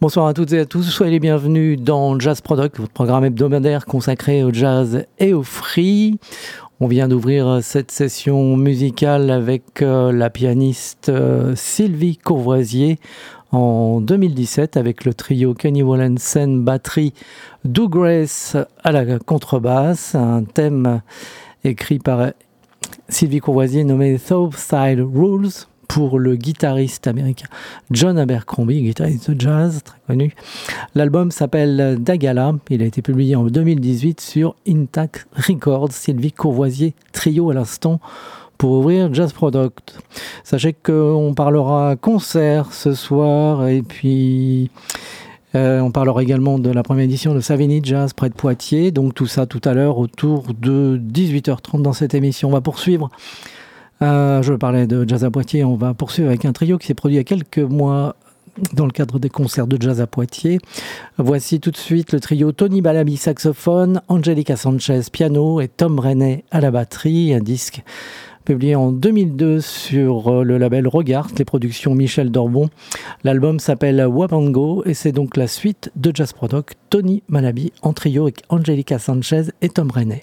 Bonsoir à toutes et à tous, soyez les bienvenus dans Jazz Product, votre programme hebdomadaire consacré au jazz et au free. On vient d'ouvrir cette session musicale avec euh, la pianiste euh, Sylvie Courvoisier en 2017 avec le trio Kenny Wallensen batterie, Doug Grace à la contrebasse, un thème écrit par Sylvie Courvoisier nommé Southside Rules pour le guitariste américain John Abercrombie, guitariste de jazz très connu. L'album s'appelle Dagala, il a été publié en 2018 sur Intact Records, Sylvie Courvoisier, trio à l'instant pour ouvrir Jazz Product. Sachez qu'on parlera concert ce soir et puis euh, on parlera également de la première édition de Savigny Jazz près de Poitiers. Donc tout ça tout à l'heure autour de 18h30 dans cette émission. On va poursuivre euh, je parlais de Jazz à Poitiers. On va poursuivre avec un trio qui s'est produit il y a quelques mois dans le cadre des concerts de jazz à Poitiers. Voici tout de suite le trio Tony Balabi saxophone, Angelica Sanchez piano et Tom René à la batterie. Un disque publié en 2002 sur euh, le label Regard, les productions Michel Dorbon. L'album s'appelle Wapango et c'est donc la suite de Jazz Product Tony Malaby en trio avec Angelica Sanchez et Tom René.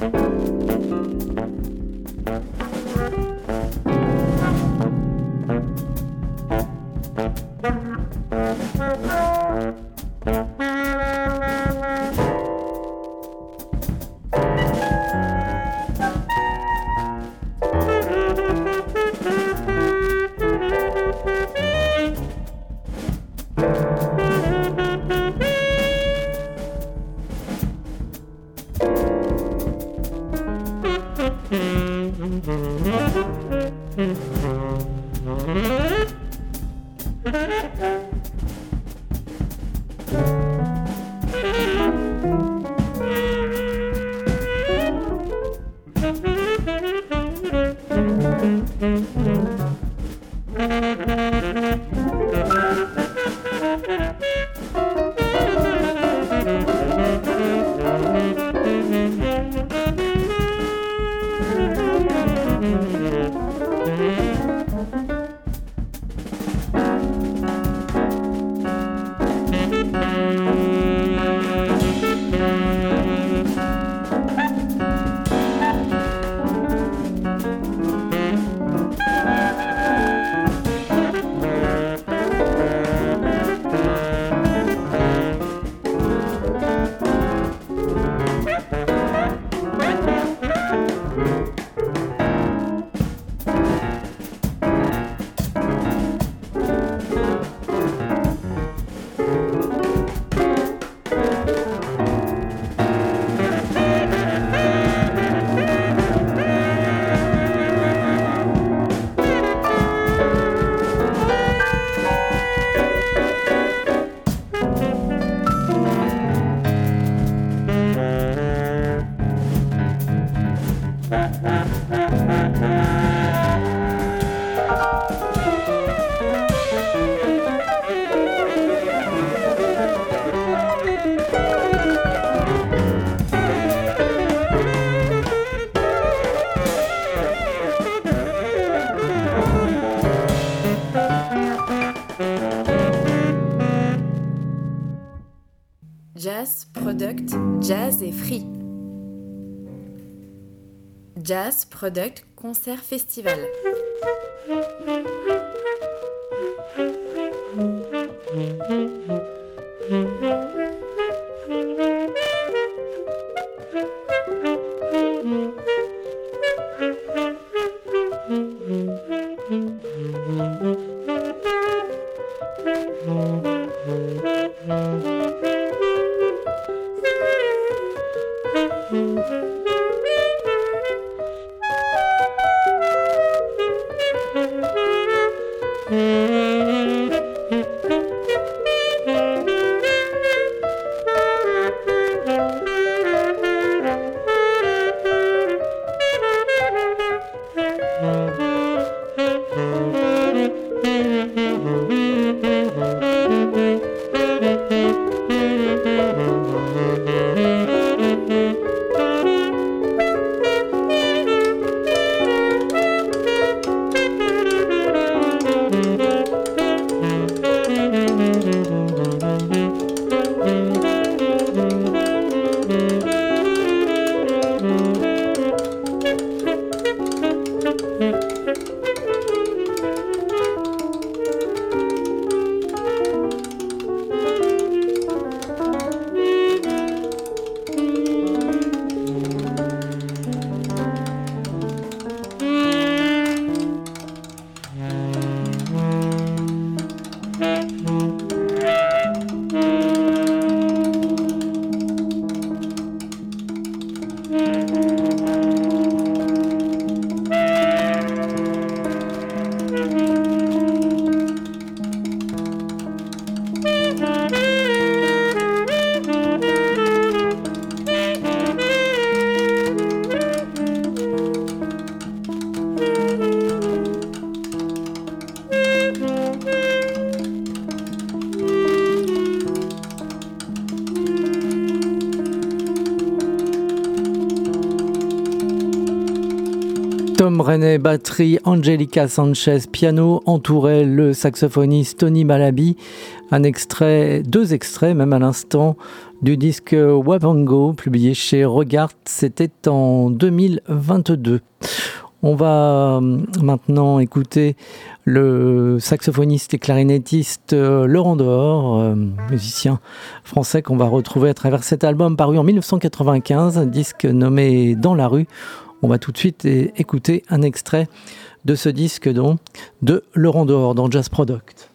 Música Jazz Product Concert Festival. René, batterie, Angelica Sanchez, piano, entouré le saxophoniste Tony Malaby. Un extrait, deux extraits même à l'instant du disque Wabango publié chez Regard, c'était en 2022. On va euh, maintenant écouter le saxophoniste et clarinettiste euh, Laurent Dehors, euh, musicien français qu'on va retrouver à travers cet album paru en 1995, un disque nommé Dans la rue. On va tout de suite écouter un extrait de ce disque donc, de Laurent Dehors dans Jazz Product.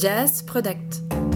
Jazz Product.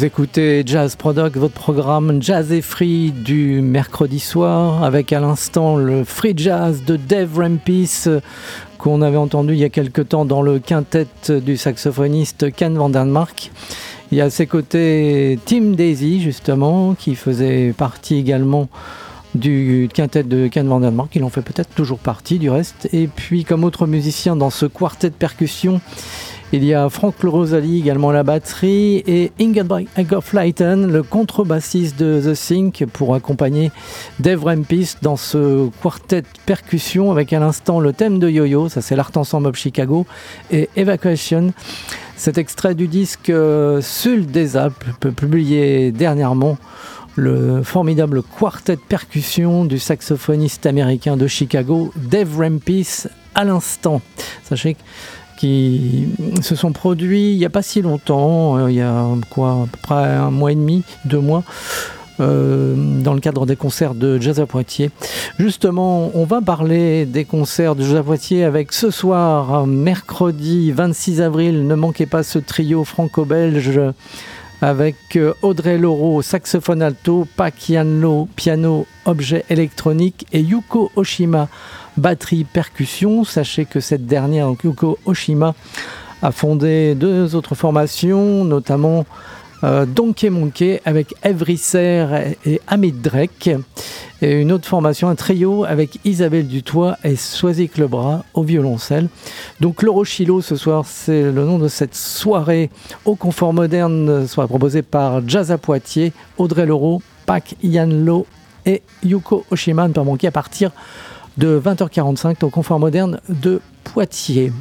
Vous écoutez Jazz Product, votre programme Jazz et Free du mercredi soir, avec à l'instant le Free Jazz de Dave Rampis qu'on avait entendu il y a quelque temps dans le quintet du saxophoniste Ken Vandenmark. Il y a à ses côtés Tim Daisy, justement, qui faisait partie également du quintet de Ken Vandenmark. Il en fait peut-être toujours partie du reste. Et puis, comme autre musicien dans ce quartet de percussion, il y a Frank Rosalie également la batterie et Ingeborg Flighten, le contrebassiste de The Sync pour accompagner Dave Rampis dans ce quartet percussion avec à l'instant le thème de Yo-Yo, ça c'est l'Art Ensemble of Chicago et Evacuation. Cet extrait du disque euh, Sul des Alpes, publié dernièrement, le formidable quartet percussion du saxophoniste américain de Chicago, Dave Rampis, à l'instant. Sachez que qui se sont produits il n'y a pas si longtemps, euh, il y a quoi, à peu près un mois et demi, deux mois. Euh, dans le cadre des concerts de Jazz à Poitiers. Justement, on va parler des concerts de Jazz à Poitiers avec ce soir, mercredi 26 avril. Ne manquez pas ce trio franco-belge avec euh, Audrey Laureau, saxophone alto, Pak Yanlo, piano, objet électronique et Yuko Oshima, batterie percussion. Sachez que cette dernière, Yuko Oshima, a fondé deux autres formations, notamment euh, Donkey Monkey avec Evry Serre et Amit Drake. Et une autre formation, un trio avec Isabelle Dutoit et Soisic Lebras au violoncelle. Donc l'Orochilo ce soir, c'est le nom de cette soirée au confort moderne, soit proposée par Jazz à Poitiers, Audrey Leroux, Pac Yanlo et Yuko Oshima, ne pas manquer à partir de 20h45 au confort moderne de Poitiers.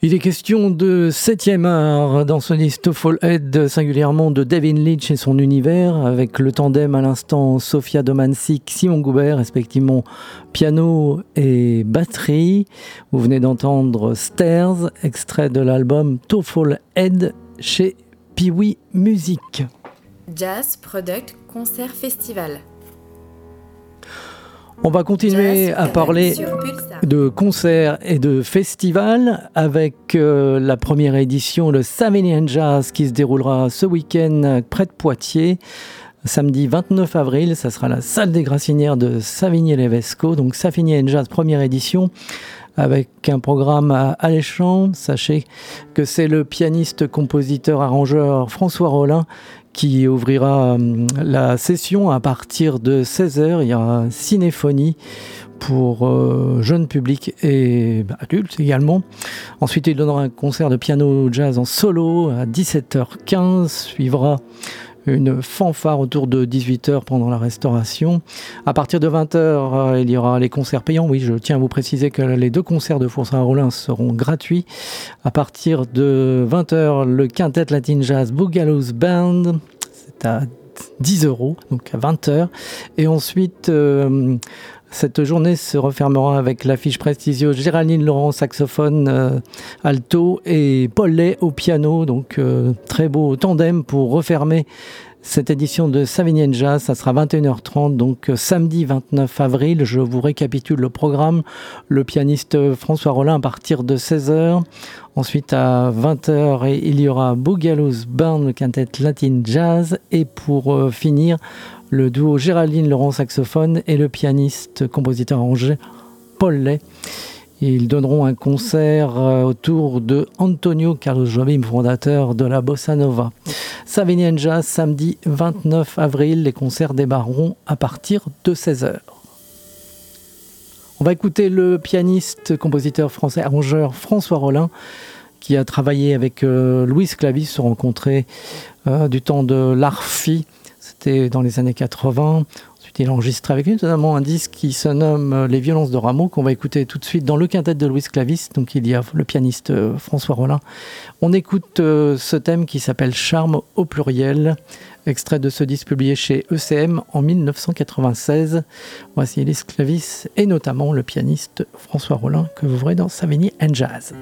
Il est question de septième art dans ce Head, singulièrement de Devin Leach et son univers, avec le tandem à l'instant Sofia Domansik, Simon Goubert, respectivement piano et batterie. Vous venez d'entendre Stairs, extrait de l'album Fall Head chez Piwi Music. Jazz Product Concert Festival. On va continuer à parler de concerts et de festivals avec euh, la première édition, le Savigny Jazz, qui se déroulera ce week-end près de Poitiers. Samedi 29 avril, ça sera la salle des Grassinières de Savigny-Levesco. Donc Savigny Jazz, première édition avec un programme alléchant. Sachez que c'est le pianiste, compositeur, arrangeur François Rollin qui ouvrira euh, la session à partir de 16h. Il y aura cinéphonie pour euh, jeunes publics et bah, adultes également. Ensuite, il donnera un concert de piano jazz en solo à 17h15. Suivra une fanfare autour de 18h pendant la restauration. À partir de 20h, euh, il y aura les concerts payants. Oui, je tiens à vous préciser que les deux concerts de François Rollin seront gratuits. À partir de 20h, le quintet Latin Jazz Boogaloo's Band. C'est à 10 euros, donc à 20h. Et ensuite, euh, cette journée se refermera avec l'affiche prestigieuse Géraldine Laurent, saxophone euh, alto et Paul Lay au piano. Donc euh, très beau tandem pour refermer cette édition de Savigny Jazz. Ça sera 21h30, donc euh, samedi 29 avril. Je vous récapitule le programme. Le pianiste François Rollin à partir de 16h. Ensuite à 20h, il y aura Boogaloo's Burn, le quintet Latin Jazz. Et pour finir, le duo Géraldine Laurent saxophone et le pianiste compositeur angers Paul Lay. Ils donneront un concert euh, autour de Antonio Carlos Jobim, fondateur de la Bossa Nova. Savigny Jazz, samedi 29 avril, les concerts débarreront à partir de 16h. On va écouter le pianiste, compositeur français, arrangeur François Rollin, qui a travaillé avec euh, Louis Clavis, se rencontrer euh, du temps de l'Arfi c'était dans les années 80. Ensuite, il a enregistré avec lui notamment un disque qui se nomme euh, Les violences de Rameau, qu'on va écouter tout de suite dans le quintet de Louis Clavis. Donc, il y a le pianiste euh, François Rollin. On écoute euh, ce thème qui s'appelle Charme au pluriel, extrait de ce disque publié chez ECM en 1996. Voici Louis Clavis et notamment le pianiste François Rollin que vous verrez dans Savigny and Jazz.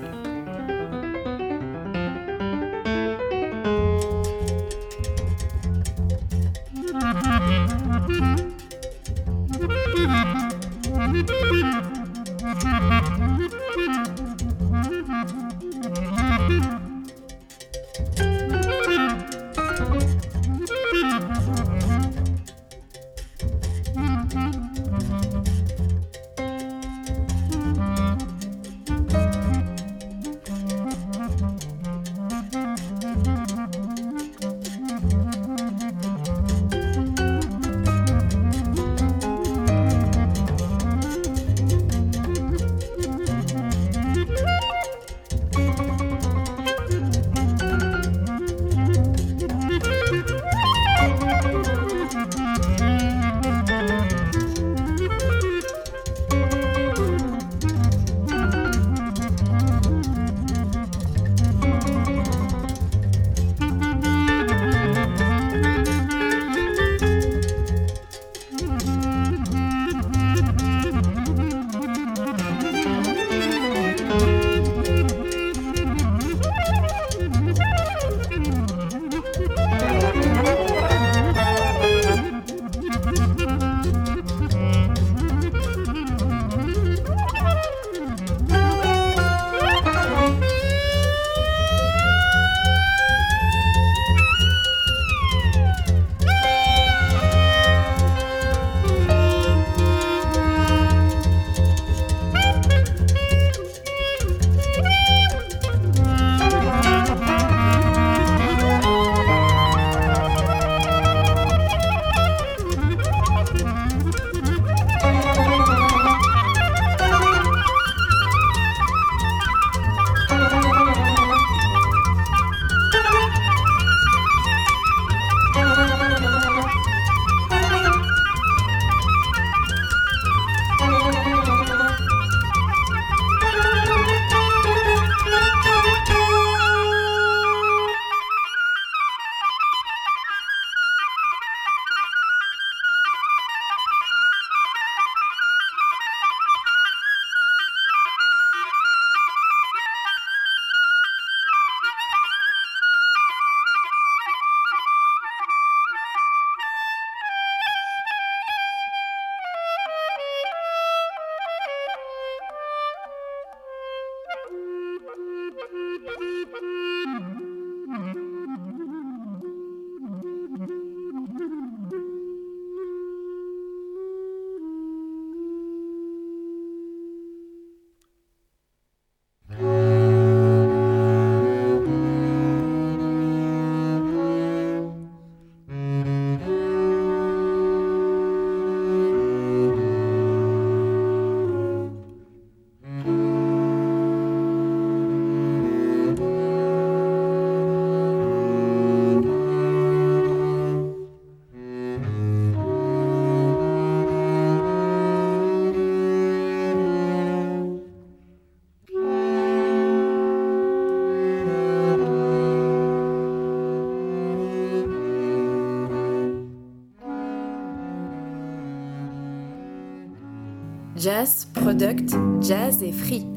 Jazz, Product, Jazz et Free.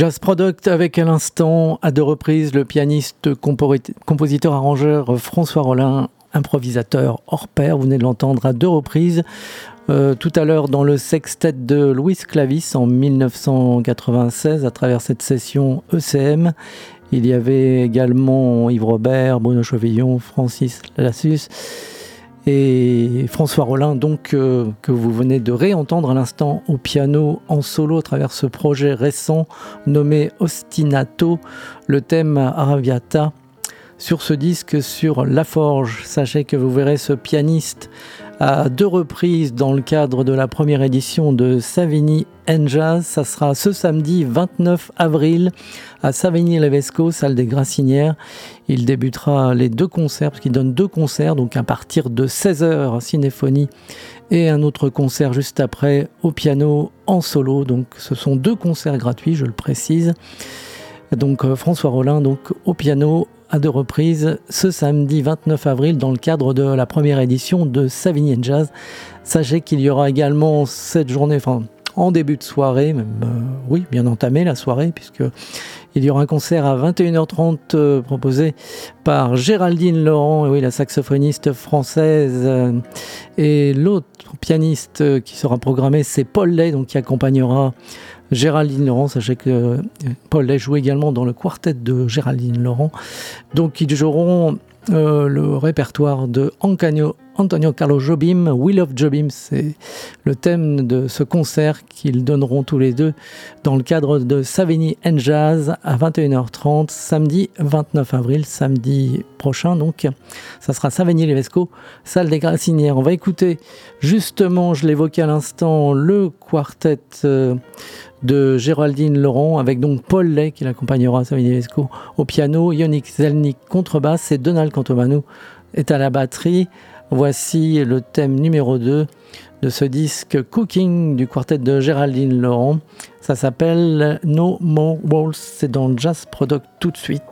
Jazz Product avec à l'instant, à deux reprises, le pianiste, compositeur, arrangeur François Rollin, improvisateur hors pair. Vous venez de l'entendre à deux reprises. Euh, tout à l'heure dans le sextet de Louis Clavis en 1996 à travers cette session ECM. Il y avait également Yves Robert, Bruno Chevillon, Francis Lassus Et François Rollin, donc, euh, que vous venez de réentendre à l'instant au piano en solo à travers ce projet récent nommé Ostinato, le thème Arabiata sur ce disque sur La Forge. Sachez que vous verrez ce pianiste à deux reprises dans le cadre de la première édition de Savigny Jazz. Ça sera ce samedi 29 avril à Savigny-Levesco, salle des Grassinières. Il débutera les deux concerts, parce qu'il donne deux concerts, donc à partir de 16h, cinéphonie, et un autre concert juste après au piano en solo. Donc ce sont deux concerts gratuits, je le précise. Donc euh, François Rollin, donc au piano à deux reprises ce samedi 29 avril dans le cadre de la première édition de Savigny Jazz. Sachez qu'il y aura également cette journée, enfin en début de soirée, même euh, oui, bien entamé la soirée, puisque il y aura un concert à 21h30 euh, proposé par Géraldine Laurent, oui, la saxophoniste française, euh, et l'autre pianiste qui sera programmé, c'est Paul Lay, donc qui accompagnera Géraldine Laurent. Sachez que Paul Lay joue également dans le quartet de Géraldine Laurent. Donc ils joueront le répertoire de Antonio Antonio Carlo Jobim, Will of Jobim, c'est le thème de ce concert qu'ils donneront tous les deux dans le cadre de Savigny and Jazz à 21h30 samedi 29 avril, samedi prochain donc. Ça sera Savigny-Levesco, salle des Grassinières. On va écouter justement, je l'évoquais à l'instant, le quartet euh, de Géraldine Laurent avec donc Paul Lay qui l'accompagnera à Savigny-Levesco au piano, Yannick Zelnik contrebasse et Donald Cantomano est à la batterie. Voici le thème numéro 2 de ce disque Cooking du quartet de Géraldine Laurent. Ça s'appelle No More Walls, c'est dans Jazz Product tout de suite.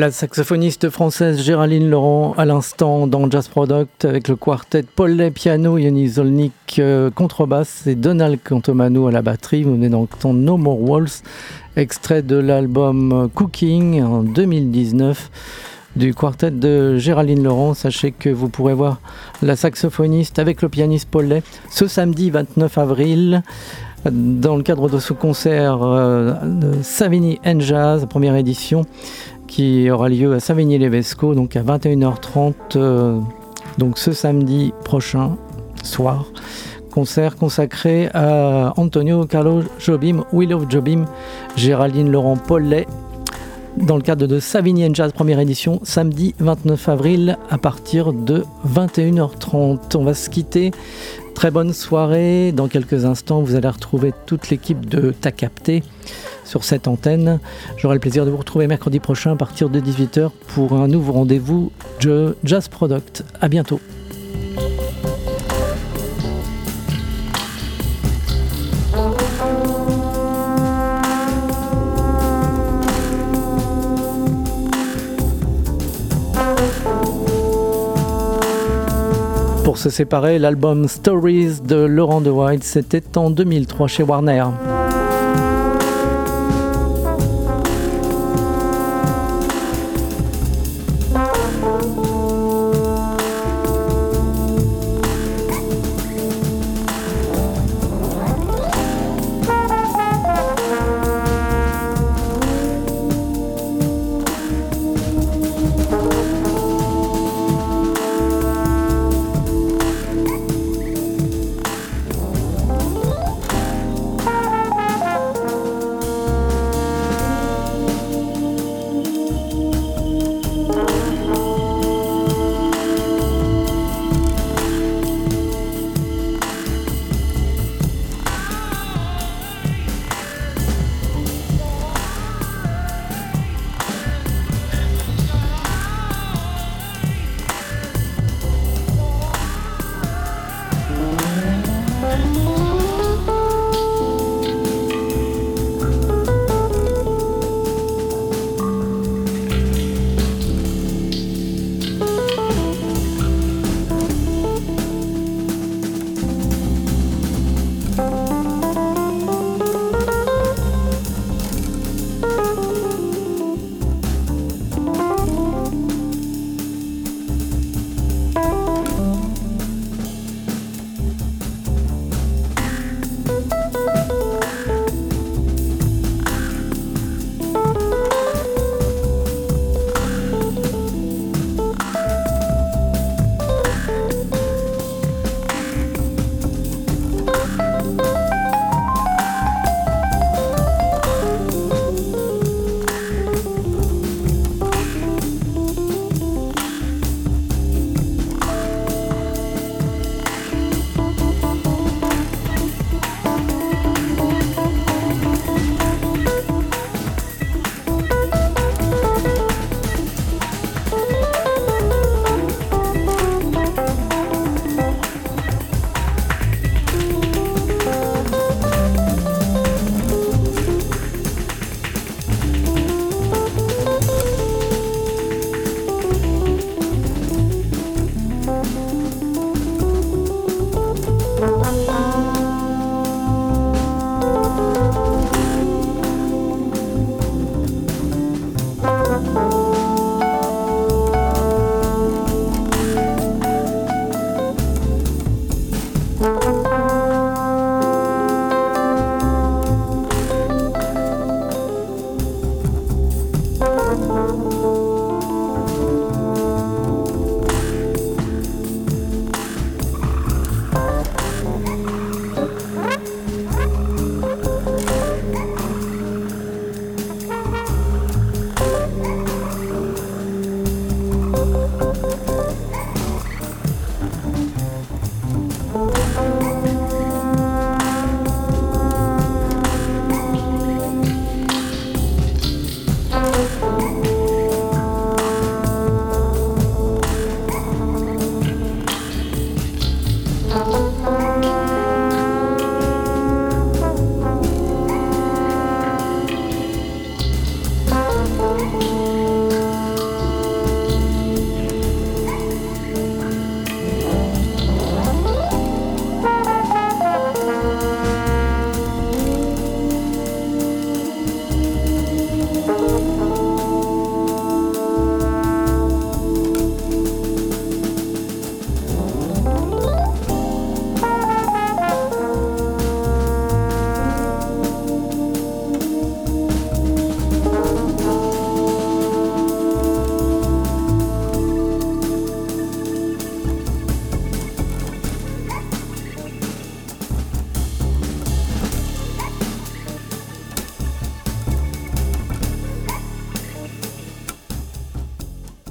La saxophoniste française Géraldine Laurent à l'instant dans Jazz Product avec le quartet Paul Lay piano, Yannis Zolnik euh, contrebasse et Donald Cantomano à la batterie. Vous venez d'entendre No More Walls, extrait de l'album Cooking en 2019 du quartet de Géraldine Laurent. Sachez que vous pourrez voir la saxophoniste avec le pianiste Paul Lay ce samedi 29 avril dans le cadre de ce concert euh, de Savigny and Jazz, première édition qui aura lieu à Savigny-les-Vesco, donc à 21h30, euh, donc ce samedi prochain soir. Concert consacré à Antonio Carlo Jobim, Will of Jobim, Géraldine Laurent Paulet, dans le cadre de Savigny Jazz première édition, samedi 29 avril à partir de 21h30. On va se quitter. Très bonne soirée. Dans quelques instants, vous allez retrouver toute l'équipe de Ta Capté sur cette antenne. J'aurai le plaisir de vous retrouver mercredi prochain à partir de 18h pour un nouveau rendez-vous Jazz Product. À bientôt. Pour se séparer, l'album Stories de Laurent De White, c'était en 2003 chez Warner.